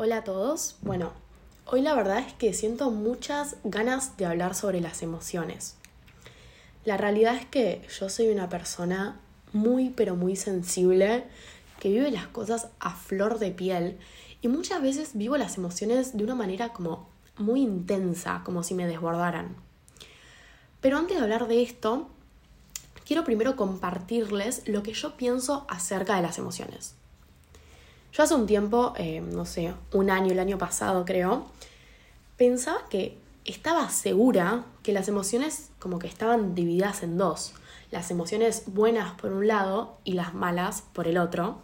Hola a todos. Bueno, hoy la verdad es que siento muchas ganas de hablar sobre las emociones. La realidad es que yo soy una persona muy pero muy sensible que vive las cosas a flor de piel y muchas veces vivo las emociones de una manera como muy intensa, como si me desbordaran. Pero antes de hablar de esto, quiero primero compartirles lo que yo pienso acerca de las emociones. Yo hace un tiempo, eh, no sé, un año, el año pasado creo, pensaba que estaba segura que las emociones como que estaban divididas en dos. Las emociones buenas por un lado y las malas por el otro.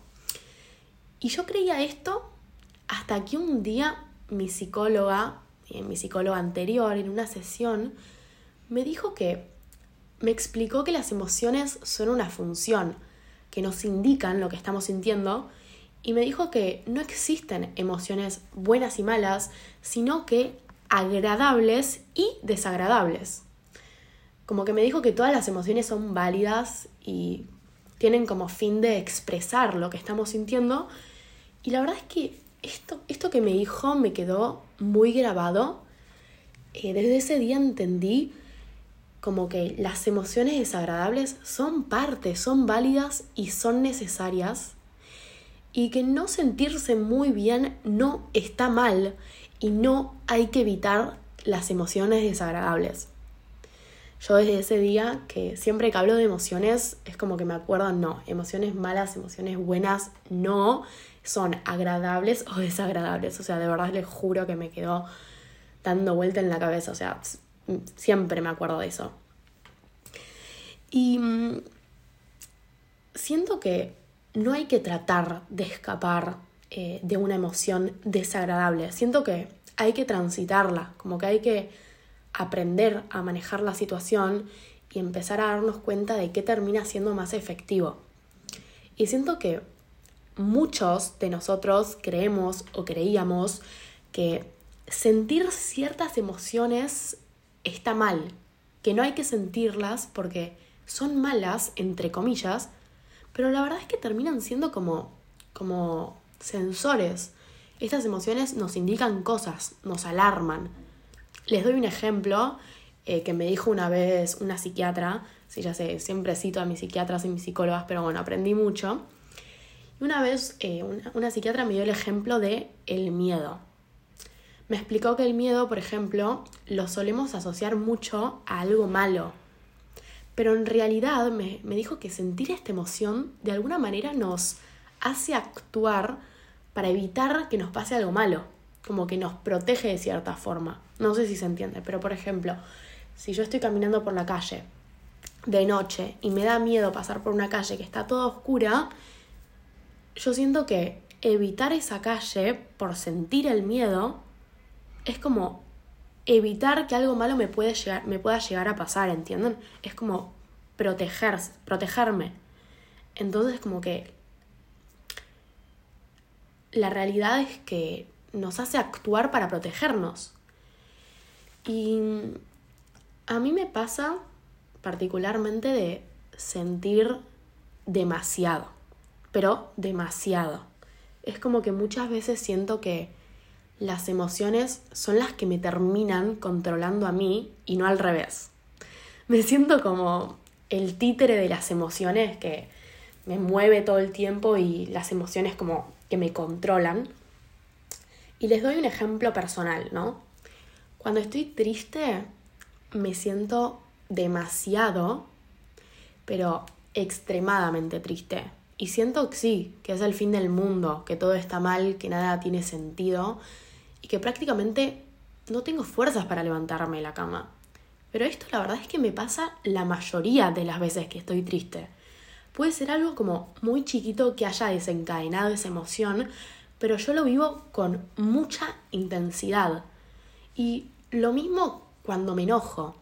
Y yo creía esto hasta que un día mi psicóloga, eh, mi psicóloga anterior, en una sesión, me dijo que, me explicó que las emociones son una función, que nos indican lo que estamos sintiendo y me dijo que no existen emociones buenas y malas, sino que agradables y desagradables. Como que me dijo que todas las emociones son válidas y tienen como fin de expresar lo que estamos sintiendo. Y la verdad es que esto, esto que me dijo me quedó muy grabado. Eh, desde ese día entendí como que las emociones desagradables son parte, son válidas y son necesarias y que no sentirse muy bien no está mal y no hay que evitar las emociones desagradables. Yo desde ese día que siempre que hablo de emociones es como que me acuerdo, no, emociones malas, emociones buenas, no, son agradables o desagradables. O sea, de verdad les juro que me quedó dando vuelta en la cabeza, o sea, siempre me acuerdo de eso. Y mm, siento que no hay que tratar de escapar eh, de una emoción desagradable. Siento que hay que transitarla, como que hay que aprender a manejar la situación y empezar a darnos cuenta de qué termina siendo más efectivo. Y siento que muchos de nosotros creemos o creíamos que sentir ciertas emociones está mal, que no hay que sentirlas porque son malas, entre comillas, pero la verdad es que terminan siendo como, como sensores. Estas emociones nos indican cosas, nos alarman. Les doy un ejemplo eh, que me dijo una vez una psiquiatra, sí, ya sé, siempre cito a mis psiquiatras y mis psicólogas, pero bueno, aprendí mucho. Y una vez eh, una, una psiquiatra me dio el ejemplo de el miedo. Me explicó que el miedo, por ejemplo, lo solemos asociar mucho a algo malo, pero en realidad me, dijo que sentir esta emoción de alguna manera nos hace actuar para evitar que nos pase algo malo, como que nos protege de cierta forma. No sé si se entiende, pero por ejemplo, si yo estoy caminando por la calle de noche y me da miedo pasar por una calle que está toda oscura, yo siento que evitar esa calle por sentir el miedo es como evitar que algo malo me, puede llegar, me pueda llegar a pasar, ¿entienden? Es como proteger, protegerme. Entonces como que la realidad es que nos hace actuar para protegernos. Y a mí me pasa particularmente de sentir demasiado, pero demasiado. Es como que muchas veces siento que las emociones son las que me terminan controlando a mí y no al revés. Me siento como el títere de las emociones que me mueve todo el tiempo y las emociones como que me controlan. Y les doy un ejemplo personal, ¿no? Cuando estoy triste me siento demasiado, pero extremadamente triste. Y siento que sí, que es el fin del mundo, que todo está mal, que nada tiene sentido y que prácticamente no tengo fuerzas para levantarme de la cama. Pero esto la verdad es que me pasa la mayoría de las veces que estoy triste. Puede ser algo como muy chiquito que haya desencadenado esa emoción, pero yo lo vivo con mucha intensidad. Y lo mismo cuando me enojo.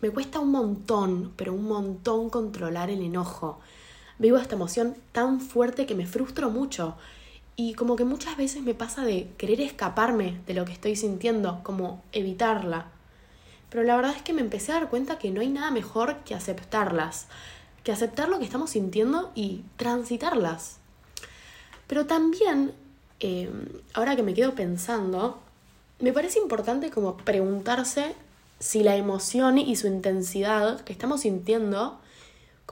Me cuesta un montón, pero un montón controlar el enojo. Vivo esta emoción tan fuerte que me frustro mucho y como que muchas veces me pasa de querer escaparme de lo que estoy sintiendo, como evitarla. Pero la verdad es que me empecé a dar cuenta que no hay nada mejor que aceptarlas, que aceptar lo que estamos sintiendo y transitarlas. Pero también eh, ahora que me quedo pensando, me parece importante como preguntarse si la emoción y su intensidad que estamos sintiendo,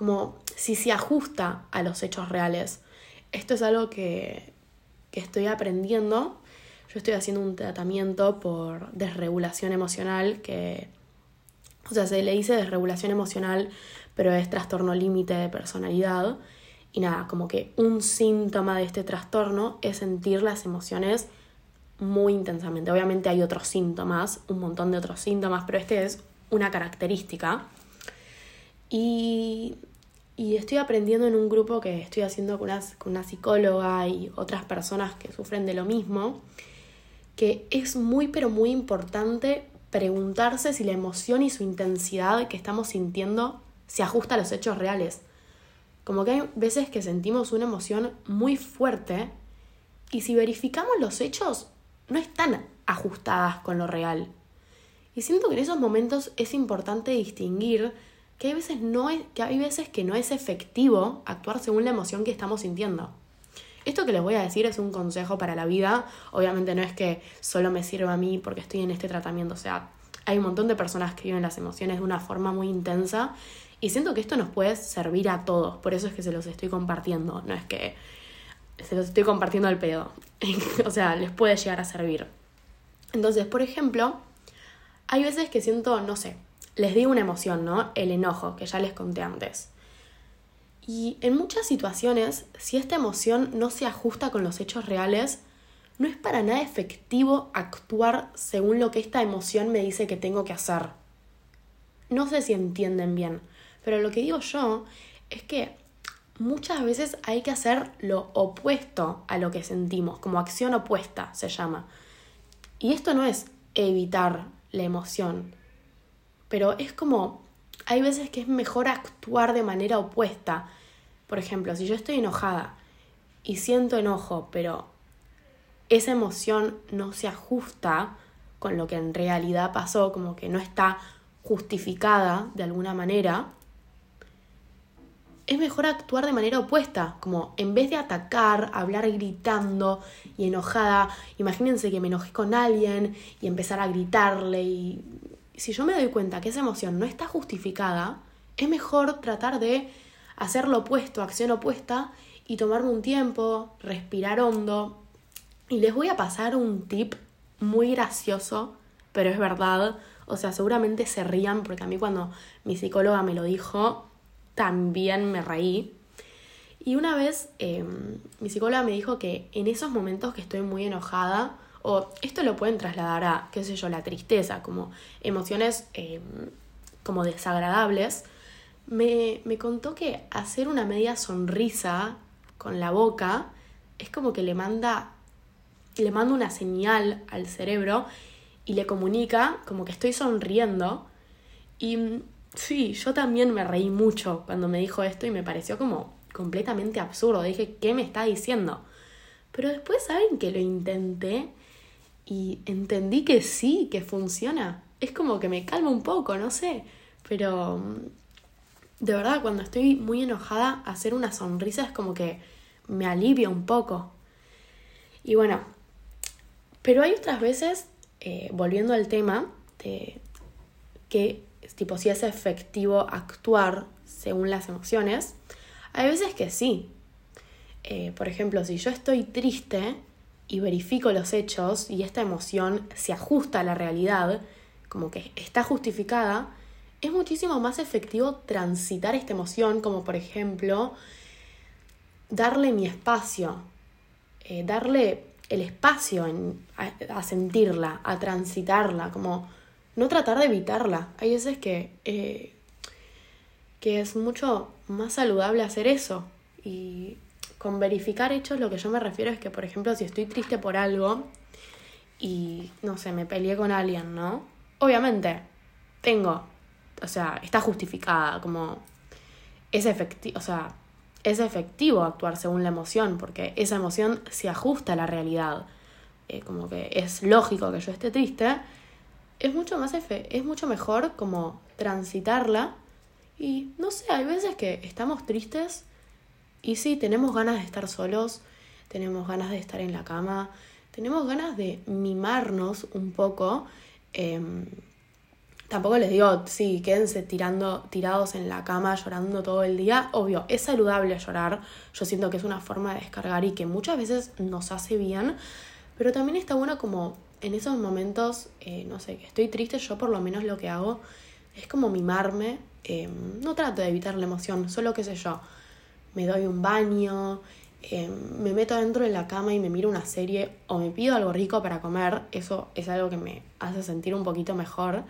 como si se ajusta a los hechos reales. Esto es algo que, que estoy aprendiendo. Yo estoy haciendo un tratamiento por desregulación emocional que, o sea, se le dice desregulación emocional, pero es trastorno límite de personalidad. Y nada, como que un síntoma de este trastorno es sentir las emociones muy intensamente. Obviamente hay otros síntomas, un montón de otros síntomas, pero este es una característica. Y, y estoy aprendiendo en un grupo que estoy haciendo con una, psicóloga y otras personas que sufren de lo mismo, que es muy pero muy importante preguntarse si la emoción y su intensidad que estamos sintiendo se ajusta a los hechos reales. Como que hay veces que sentimos una emoción muy fuerte y si verificamos los hechos no están ajustadas con lo real. Y siento que en esos momentos es importante distinguir que hay veces, no es, que, hay veces que no es efectivo actuar según la emoción que estamos sintiendo. Esto que les voy a decir es un consejo para la vida. Obviamente no es que solo me sirva a mí porque estoy en este tratamiento. O sea, hay un montón de personas que viven las emociones de una forma muy intensa y siento que esto nos puede servir a todos. Por eso es que se los estoy compartiendo. No es que se los estoy compartiendo al pedo. o sea, les puede llegar a servir. Entonces, por ejemplo, hay veces que siento, no sé, les digo una emoción, ¿no? El enojo, que ya les conté antes. Y en muchas situaciones, si esta emoción no se ajusta con los hechos reales, no es para nada efectivo actuar según lo que esta emoción me dice que tengo que hacer. No sé si entienden bien, pero lo que digo yo es que muchas veces hay que hacer lo opuesto a lo que sentimos, como acción opuesta se llama. Y esto no es evitar la emoción, pero es como, hay veces que es mejor actuar de manera opuesta. Por ejemplo, si yo estoy enojada y siento enojo, pero esa emoción no se ajusta con lo que en realidad pasó, como que no está justificada de alguna manera, es mejor actuar de manera opuesta, como en vez de atacar, hablar gritando y enojada, imagínense que me enojé con alguien y empezar a gritarle y si yo me doy cuenta que esa emoción no está justificada, es mejor tratar de hacer lo opuesto, acción opuesta y tomarme un tiempo, respirar hondo. Y les voy a pasar un tip muy gracioso, pero es verdad. O sea, seguramente se rían porque a mí cuando mi psicóloga me lo dijo, también me reí. Y una vez em, mi psicóloga me dijo que en esos momentos que estoy muy enojada, o esto lo pueden trasladar a, qué sé yo, la tristeza, como emociones em, como desagradables, me, me contó que hacer una media sonrisa con la boca es como que le manda, le manda una señal al cerebro y le comunica como que estoy sonriendo. Y Sí, yo también me reí mucho cuando me dijo esto y me pareció como completamente absurdo. Dije, ¿qué me está diciendo? Pero después, ¿saben que lo intenté? Y entendí que sí, que funciona. Es como que me calma un poco, no sé. Pero mm, de verdad, cuando estoy muy enojada, hacer una sonrisa es como que me alivia un poco. Y bueno, pero hay otras veces, eh, volviendo al tema, de que tipo si es efectivo actuar según las emociones, hay veces que sí. Eh, por ejemplo, si yo estoy triste y verifico los hechos y esta emoción se ajusta a la realidad, como que está justificada, es muchísimo más efectivo transitar esta emoción, como por ejemplo darle mi espacio, eh, darle el espacio a sentirla, a transitarla, como no tratar de evitarla. Hay veces que, eh, que es mucho más saludable hacer eso. Y con verificar hechos lo que yo me refiero es que, por ejemplo, si estoy triste por algo y, no sé, me peleé con alguien, ¿no? Obviamente, tengo, o sea, está justificada, como es efectivo, o sea, es efectivo actuar según la emoción, porque esa emoción se ajusta a la realidad. Eh, como que es lógico que yo esté triste es mucho más es mucho mejor como transitarla y no sé, hay veces que estamos tristes y sí, tenemos ganas de estar solos, tenemos ganas de estar en la cama, tenemos ganas de mimarnos un poco. Em, tampoco les digo, sí, quédense tirando, tirados en la cama llorando todo el día. Obvio, es saludable llorar. Yo siento que es una forma de descargar y que muchas veces nos hace bien. Pero también está bueno como en esos momentos, eh, no sé, que estoy triste, yo por lo menos lo que hago es como mimarme. Em, no trato de evitar la emoción, solo qué sé yo. Me doy un baño, em, me meto dentro de la cama y me miro una serie o me pido algo rico para comer. Eso es algo que me hace sentir un poquito mejor.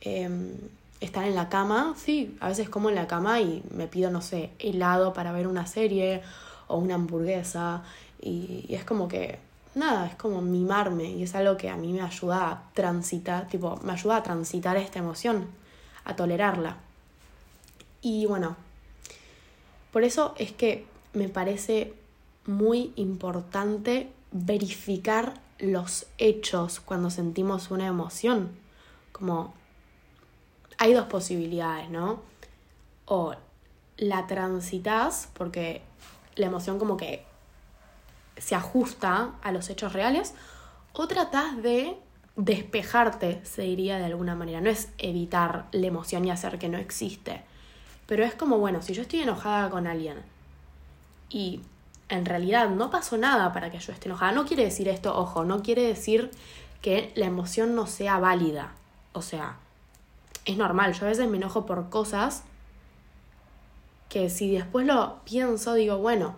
Em, estar en la cama, sí, a veces como en la cama y me pido, no sé, helado para ver una serie o una hamburguesa y, es como que, nada, es como mimarme y es algo que a mí me ayuda a transitar, tipo, me ayuda a transitar esta emoción, a tolerarla. Y bueno, por eso es que me parece muy importante verificar los hechos cuando sentimos una emoción, como hay dos posibilidades, ¿no? O la transitas porque la emoción como que se ajusta a los hechos reales, o tratás de despejarte, se diría de alguna manera. No es evitar la emoción y hacer que no existe. Pero es como, bueno, si yo estoy enojada con alguien y en realidad no pasó nada para que yo esté enojada, no quiere decir esto, ojo, no quiere decir que la emoción no sea válida. O sea, es normal. Yo a veces me enojo por cosas que si después lo pienso, digo, bueno,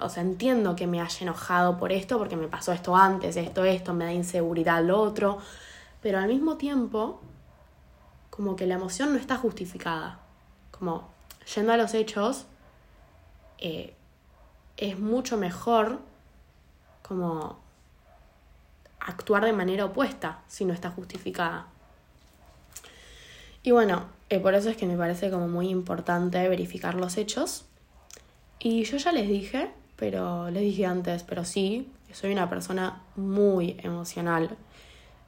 o sea, entiendo que me haya enojado por esto, porque me pasó esto antes, esto, esto, me da inseguridad lo otro, pero al mismo tiempo, como que la emoción no está justificada. Como, yendo a los hechos, eh, es mucho mejor como actuar de manera opuesta si no está justificada. Y bueno, eh, por eso es que me parece como muy importante verificar los hechos. Y yo ya les dije, pero les dije antes, pero sí, soy una persona muy emocional.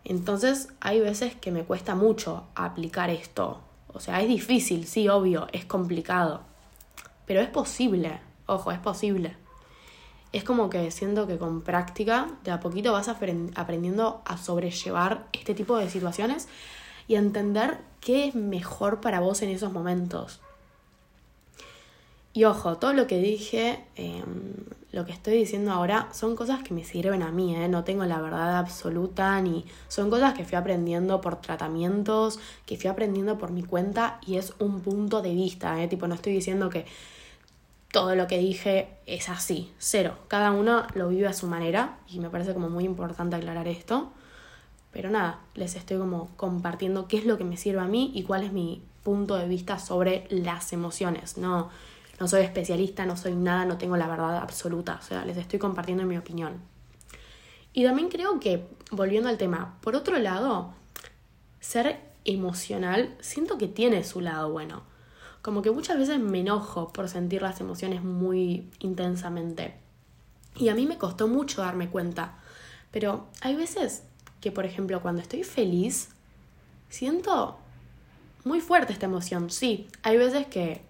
Entonces hay veces que me cuesta mucho aplicar esto. O sea, es difícil, sí, obvio, es complicado. Pero es posible, ojo, es posible. Es como que siento que con práctica de a poquito vas aprendiendo a sobrellevar este tipo de situaciones y entender qué es mejor para vos en esos momentos. Y ojo, todo lo que dije, em, lo que estoy diciendo ahora, son cosas que me sirven a mí, ¿eh? no tengo la verdad absoluta, ni son cosas que fui aprendiendo por tratamientos, que fui aprendiendo por mi cuenta y es un punto de vista, ¿eh? tipo, no estoy diciendo que todo lo que dije es así, cero, cada uno lo vive a su manera y me parece como muy importante aclarar esto. Pero nada, les estoy como compartiendo qué es lo que me sirve a mí y cuál es mi punto de vista sobre las emociones. No, no soy especialista, no soy nada, no tengo la verdad absoluta. O sea, les estoy compartiendo mi opinión. Y también creo que, volviendo al tema, por otro lado, ser emocional siento que tiene su lado bueno. Como que muchas veces me enojo por sentir las emociones muy intensamente. Y a mí me costó mucho darme cuenta. Pero hay veces que, por ejemplo, cuando estoy feliz, siento muy fuerte esta emoción. Sí, hay veces que,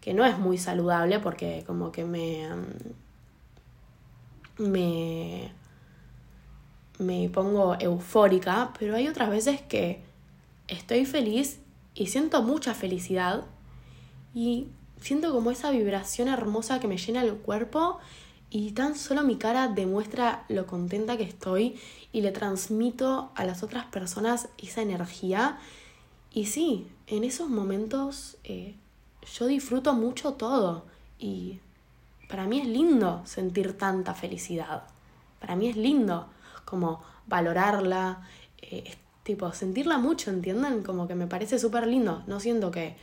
que no es muy saludable porque como que me... me me pongo eufórica, pero hay otras veces que estoy feliz y siento mucha felicidad y siento como esa vibración hermosa que me llena el cuerpo y tan solo mi cara demuestra lo contenta que estoy y le transmito a las otras personas esa energía. Y sí, en esos momentos eh, yo disfruto mucho todo y para mí es lindo sentir tanta felicidad. Para mí es lindo como valorarla, eh, tipo sentirla mucho, ¿entienden? Como que me parece súper lindo. No siento que,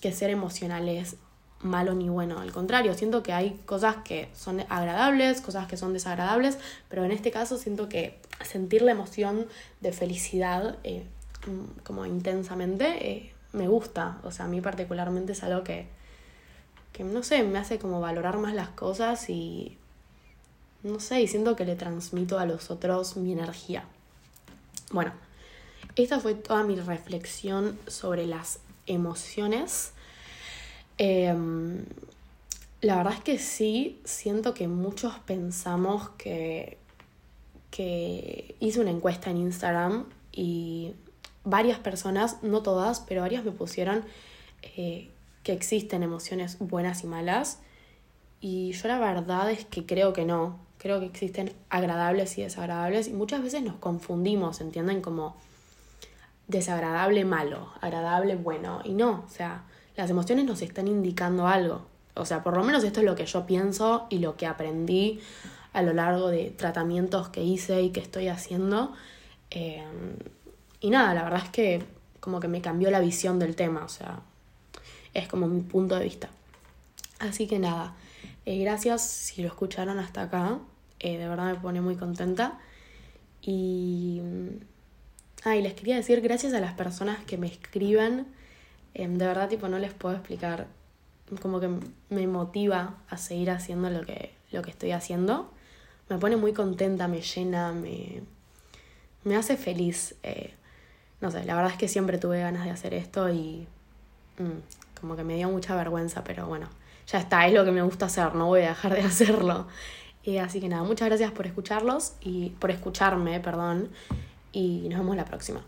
que ser emocional es malo ni bueno. Al contrario, siento que hay cosas que son agradables, cosas que son desagradables, pero en este caso siento que sentir la emoción de felicidad eh, mm, como intensamente eh, me gusta. O sea, a mí particularmente es algo que, que, no sé, me hace como valorar más las cosas y, no sé, y siento que le transmito a los otros mi energía. Bueno, esta fue toda mi reflexión sobre las emociones. Em, La verdad es que sí, siento que muchos pensamos que, que hice una encuesta en Instagram y varias personas, no todas, pero varias me pusieron eh, que existen emociones buenas y malas. Y yo la verdad es que creo que no. Creo que existen agradables y desagradables y muchas veces nos confundimos, ¿entienden? Como desagradable malo, agradable bueno. Y no, o sea, las emociones nos están indicando algo. O sea, por lo menos esto es lo que yo pienso y lo que aprendí a lo largo de tratamientos que hice y que estoy haciendo. Eh, y nada, la verdad es que como que me cambió la visión del tema, o sea, es como mi punto de vista. Así que nada, eh, gracias si lo escucharon hasta acá, eh, de verdad me pone muy contenta. Y... Ah, y les quería decir gracias a las personas que me escriben, em, de verdad tipo no les puedo explicar, como que me motiva a seguir haciendo lo que, lo que estoy haciendo. Me pone muy contenta, me llena, me, me hace feliz. Eh, no sé, la verdad es que siempre tuve ganas de hacer esto y mm, como que me dio mucha vergüenza, pero bueno, ya está, es lo que me gusta hacer, no voy a dejar de hacerlo. Así que nada, muchas gracias por escucharlos y por escucharme, perdón, y nos vemos la próxima.